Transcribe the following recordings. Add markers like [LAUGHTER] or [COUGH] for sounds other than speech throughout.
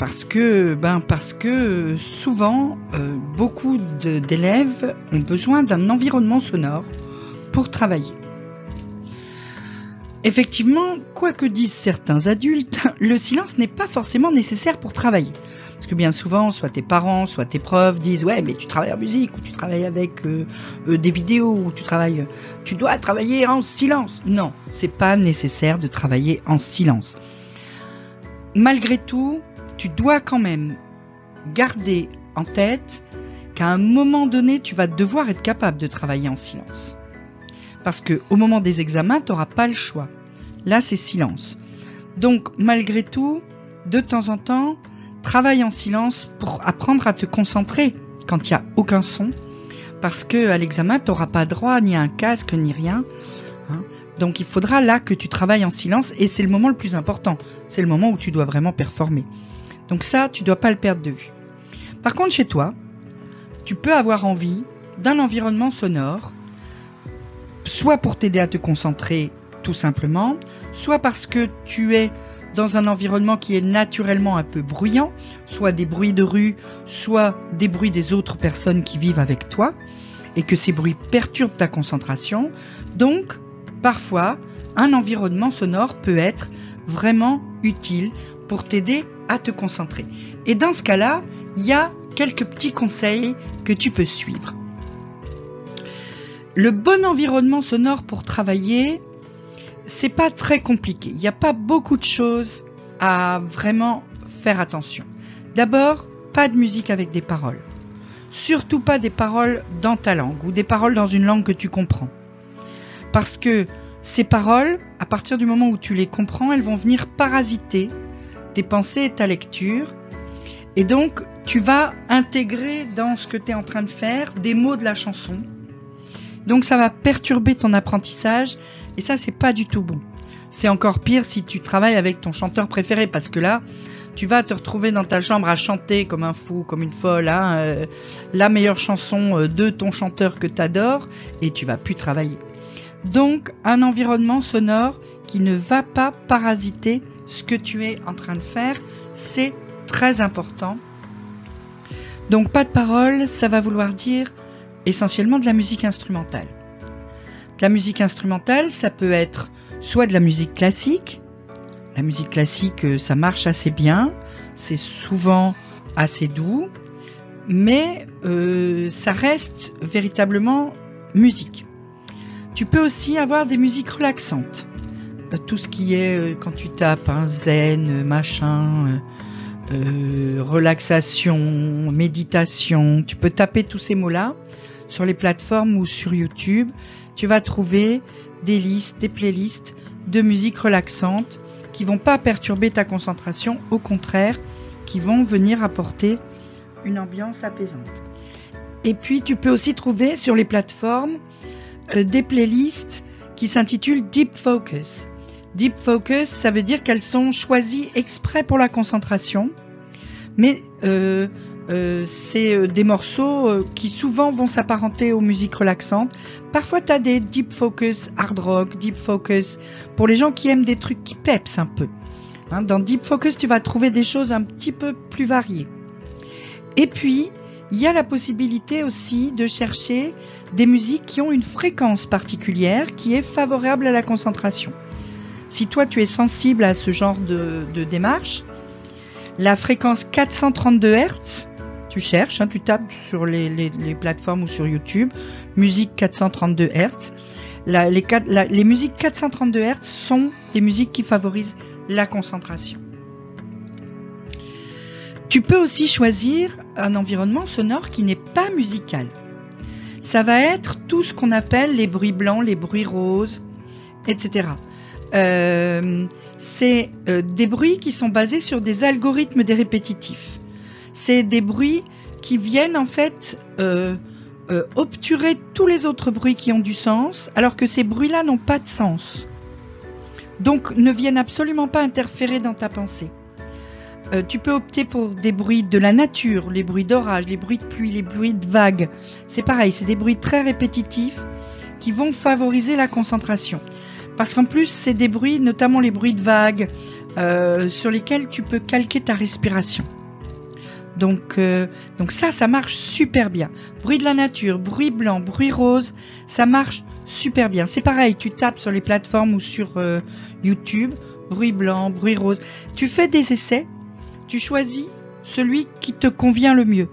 Parce que, ben, parce que souvent, euh, beaucoup d'élèves ont besoin d'un environnement sonore pour travailler. Effectivement, quoi que disent certains adultes, [LAUGHS] le silence n'est pas forcément nécessaire pour travailler. Parce que bien souvent, soit tes parents, soit tes profs disent ouais, mais tu travailles en musique ou tu travailles avec euh, euh, des vidéos ou tu travailles, tu dois travailler en silence. Non, c'est pas nécessaire de travailler en silence. Malgré tout, tu dois quand même garder en tête qu'à un moment donné, tu vas devoir être capable de travailler en silence. Parce que au moment des examens, tu n'auras pas le choix. Là, c'est silence. Donc, malgré tout, de temps en temps, travaille en silence pour apprendre à te concentrer quand il n'y a aucun son. Parce que à l'examen, tu n'auras pas droit ni à un casque ni rien. Hein? Donc, il faudra là que tu travailles en silence et c'est le moment le plus important. C'est le moment où tu dois vraiment performer. Donc ça, tu dois pas le perdre de vue. Par contre, chez toi, tu peux avoir envie d'un environnement sonore soit pour t'aider à te concentrer tout simplement, soit parce que tu es dans un environnement qui est naturellement un peu bruyant, soit des bruits de rue, soit des bruits des autres personnes qui vivent avec toi, et que ces bruits perturbent ta concentration. Donc, parfois, un environnement sonore peut être vraiment utile pour t'aider te concentrer. Et dans ce cas-là, il y a quelques petits conseils que tu peux suivre. Le bon environnement sonore pour travailler, c'est pas très compliqué. Il n'y a pas beaucoup de choses à vraiment faire attention. D'abord, pas de musique avec des paroles. Surtout pas des paroles dans ta langue ou des paroles dans une langue que tu comprends. Parce que ces paroles, à partir du moment où tu les comprends, elles vont venir parasiter tes pensées ta lecture. Et donc, tu vas intégrer dans ce que tu es en train de faire des mots de la chanson donc ça va perturber ton apprentissage et ça c'est pas du tout bon. C'est encore pire si tu travailles avec ton chanteur préféré parce que là, tu vas te retrouver dans ta chambre à chanter comme un fou, comme une folle, hein, euh, la meilleure chanson euh, de ton chanteur que tu adores et tu vas plus travailler. Donc un environnement sonore qui ne va pas parasiter ce que tu es en train de faire, c'est très important. Donc pas de parole, ça va vouloir dire essentiellement de la musique instrumentale. De la musique instrumentale, ça peut être soit de la musique classique. La musique classique, euh, ça marche assez bien, c'est souvent assez doux, mais euh, ça reste véritablement musique. Tu peux aussi avoir des musiques relaxantes. Euh, tout ce qui est quand tu tapes un zen, machin, relaxation, méditation, tu peux taper tous ces mots-là sur les plateformes ou sur YouTube, tu vas trouver des listes, des playlists de musique relaxante qui vont pas perturber ta concentration, au contraire, qui vont venir apporter une ambiance apaisante. Et puis tu peux aussi trouver sur les plateformes euh, des playlists qui s'intitulent Deep Focus. Deep Focus, ça veut dire qu'elles sont choisies exprès pour la concentration, mais euh, euh, c'est euh, des morceaux qui souvent vont s'apparenter aux musiques relaxantes. Parfois, tu as des deep focus, hard rock, deep focus, pour les gens qui aiment des trucs qui peps un peu. Hein, dans deep focus, tu vas trouver des choses un petit peu plus variées. Et puis, il y a la possibilité aussi de chercher des musiques qui ont une fréquence particulière qui est favorable à la concentration. Si toi tu es sensible à ce genre de, démarche, la fréquence 432 Hz, tu cherches, hein, tu tapes sur les, plateformes ou sur YouTube, musique 432 Hz. les musiques 432 Hz sont des musiques qui favorisent la concentration. Tu peux aussi choisir un environnement sonore qui n'est pas musical. Ça va être tout ce qu'on appelle les bruits blancs, les bruits roses, etc. Euh, c'est euh, des bruits qui sont basés sur des algorithmes des répétitifs c'est des bruits qui viennent en fait euh, obturer tous les autres bruits qui ont du sens, alors que ces bruits-là n'ont pas de sens. Donc ne viennent absolument pas interférer dans ta pensée. Tu peux opter pour des bruits de la nature, les bruits d'orage, les bruits de pluie, les bruits de vagues. C'est pareil, c'est des bruits très répétitifs qui vont favoriser la concentration. Parce qu'en plus, c'est des bruits, notamment les bruits de vagues, euh, sur lesquels tu peux calquer ta respiration. Donc, euh, donc ça, ça marche super bien. Bruit de la nature, bruit blanc, bruit rose, ça marche super bien. C'est pareil, tu tapes sur les plateformes ou sur euh, YouTube, bruit blanc, bruit rose. Tu fais des essais, tu choisis celui qui te convient le mieux.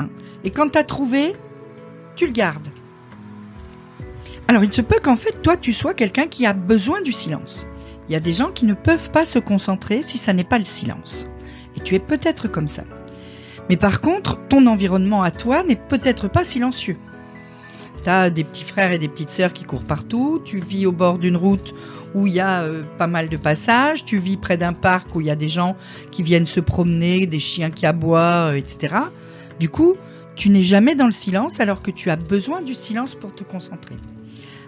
Hein. Et quand tu as trouvé, tu le gardes. Alors il se peut qu'en fait, toi, tu sois quelqu'un qui a besoin du silence. Il y a des gens qui ne peuvent pas se concentrer si ça n'est pas le silence. Et tu es peut-être comme ça. Mais par contre, ton environnement à toi n'est peut-être pas silencieux. Tu as des petits frères et des petites sœurs qui courent partout, tu vis au bord d'une route où il y a euh, pas mal de passages, tu vis près d'un parc où il y a des gens qui viennent se promener, des chiens qui aboient, euh, etc. Du coup, tu n'es jamais dans le silence alors que tu as besoin du silence pour te concentrer.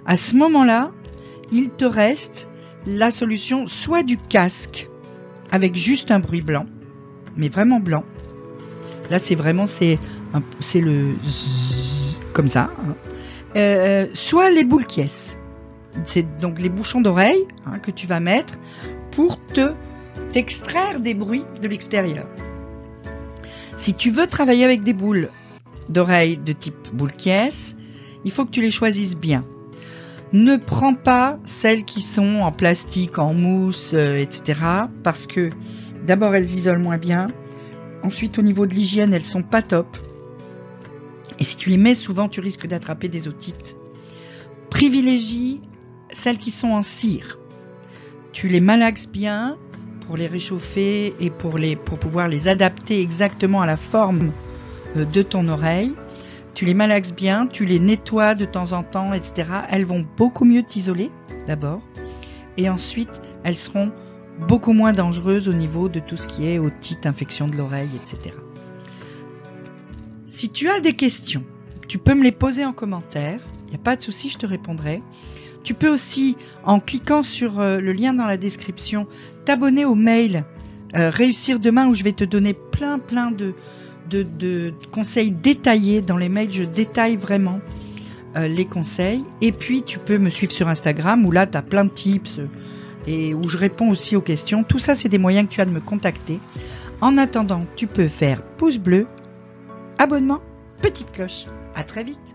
À ce moment-là, il te reste la solution soit du casque avec juste un bruit blanc, mais vraiment blanc, Là, c'est vraiment c'est le comme ça. Hein. Euh, soit les boules quies. C'est donc les bouchons d'oreille hein, que tu vas mettre pour te t'extraire des bruits de l'extérieur. Si tu veux travailler avec des boules d'oreille de type boule il faut que tu les choisisses bien. Ne prends pas celles qui sont en plastique, en mousse, euh, etc. Parce que d'abord elles isolent moins bien Ensuite, au niveau de l'hygiène, elles sont pas top. Et si tu les mets souvent, tu risques d'attraper des otites. Privilégie celles qui sont en cire. Tu les malaxes bien pour les réchauffer et pour, les, pour pouvoir les adapter exactement à la forme euh, de ton oreille. Tu les malaxes bien, tu les nettoies de temps en temps, etc. Elles vont beaucoup mieux t'isoler d'abord. Et ensuite, elles seront beaucoup moins dangereuse au niveau de tout ce qui est otite, infection de l'oreille, etc. Si tu as des questions, tu peux me les poser en commentaire. Il n'y a pas de souci, je te répondrai. Tu peux aussi, en cliquant sur euh, le lien dans la description, t'abonner au mail euh, Réussir demain où je vais te donner plein plein de, conseils détaillés. Dans les mails, je détaille vraiment euh, les conseils. Et puis, tu peux me suivre sur Instagram où là, tu as plein de tips et où je réponds aussi aux questions. Tout ça, c'est des moyens que tu as de me contacter. En attendant, tu peux faire pouce bleu, abonnement, petite cloche. À très vite.